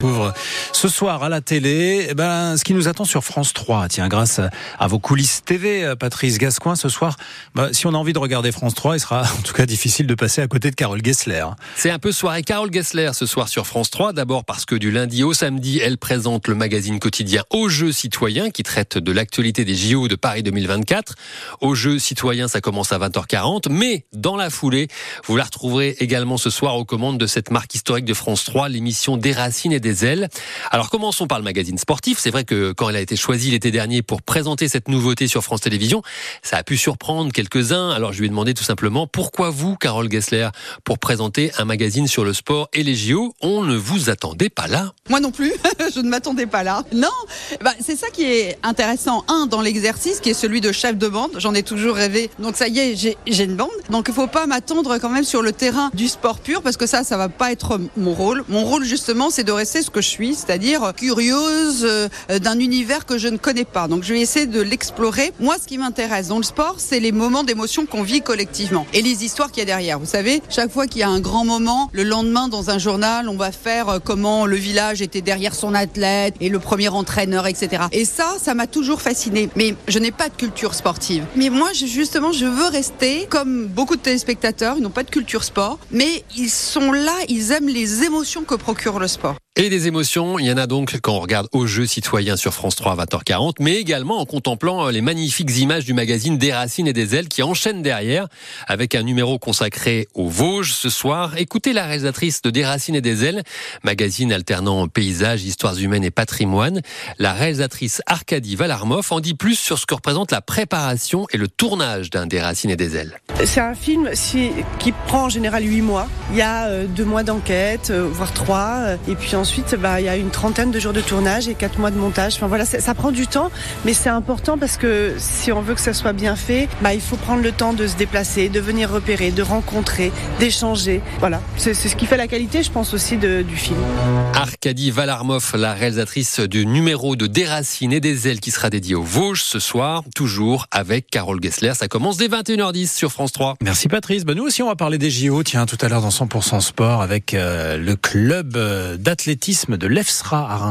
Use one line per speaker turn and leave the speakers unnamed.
Pauvre. Ce soir à la télé, eh ben, ce qui nous attend sur France 3, tiens, grâce à vos coulisses TV, euh, Patrice Gascoin, ce soir, bah, si on a envie de regarder France 3, il sera en tout cas difficile de passer à côté de Carole Gessler.
C'est un peu soirée Carole Gessler ce soir sur France 3, d'abord parce que du lundi au samedi, elle présente le magazine quotidien Au Jeux citoyens qui traite de l'actualité des JO de Paris 2024. Au Jeux citoyens, ça commence à 20h40, mais dans la foulée, vous la retrouverez également ce soir aux commandes de cette marque historique de France 3, l'émission Des Racines et des Alors commençons par le magazine sportif. C'est vrai que quand elle a été choisie l'été dernier pour présenter cette nouveauté sur France Télévisions, ça a pu surprendre quelques-uns. Alors je lui ai demandé tout simplement pourquoi vous, Carole Gessler, pour présenter un magazine sur le sport et les JO, on ne vous attendait pas là?
Moi non plus, je ne m'attendais pas là. Non, bah, c'est ça qui est intéressant. Un, dans l'exercice, qui est celui de chef de bande. J'en ai toujours rêvé. Donc ça y est, j'ai une bande. Donc il faut pas m'attendre quand même sur le terrain du sport pur, parce que ça, ça va pas être mon rôle. Mon rôle justement, c'est de rester ce que je suis c'est-à-dire curieuse euh, d'un univers que je ne connais pas. Donc je vais essayer de l'explorer. Moi, ce qui m'intéresse dans le sport, c'est les moments d'émotion qu'on vit collectivement et les histoires qu'il y a derrière. Vous savez, chaque fois qu'il y a un grand moment, le lendemain dans un journal, on va faire euh, comment le village était derrière son athlète et le premier entraîneur, etc. Et ça, ça m'a toujours fasciné. Mais je n'ai pas de culture sportive. Mais moi, justement, je veux rester comme beaucoup de téléspectateurs. Ils n'ont pas de culture sport, mais ils sont là, ils aiment les émotions que procure le sport.
Et des émotions, il y en a donc quand on regarde au jeu citoyen sur France 3 à 20h40, mais également en contemplant euh, les magnifiques images du magazine Des Racines et des Ailes qui enchaînent derrière avec un numéro consacré aux Vosges ce soir. Écoutez la réalisatrice de Des Racines et des Ailes, magazine alternant paysages, histoires humaines et patrimoine. La réalisatrice Arkady Valarmov en dit plus sur ce que représente la préparation et le tournage d'un Des Racines et des Ailes.
C'est un film qui prend en général huit mois. Il y a euh, deux mois d'enquête, euh, voire trois, et puis ensuite ensuite, bah, il y a une trentaine de jours de tournage et quatre mois de montage. Enfin voilà, ça prend du temps, mais c'est important parce que si on veut que ça soit bien fait, bah, il faut prendre le temps de se déplacer, de venir repérer, de rencontrer, d'échanger. Voilà, c'est ce qui fait la qualité, je pense aussi, de, du film.
Arkady Valarmov, la réalisatrice du numéro de Des Racines et des Ailes qui sera dédié aux Vosges ce soir, toujours avec Carole Gessler. Ça commence dès 21h10 sur France 3.
Merci Patrice. Bah, nous aussi, on va parler des JO. Tiens, tout à l'heure dans 100% Sport avec euh, le club euh, de l'EFSRA à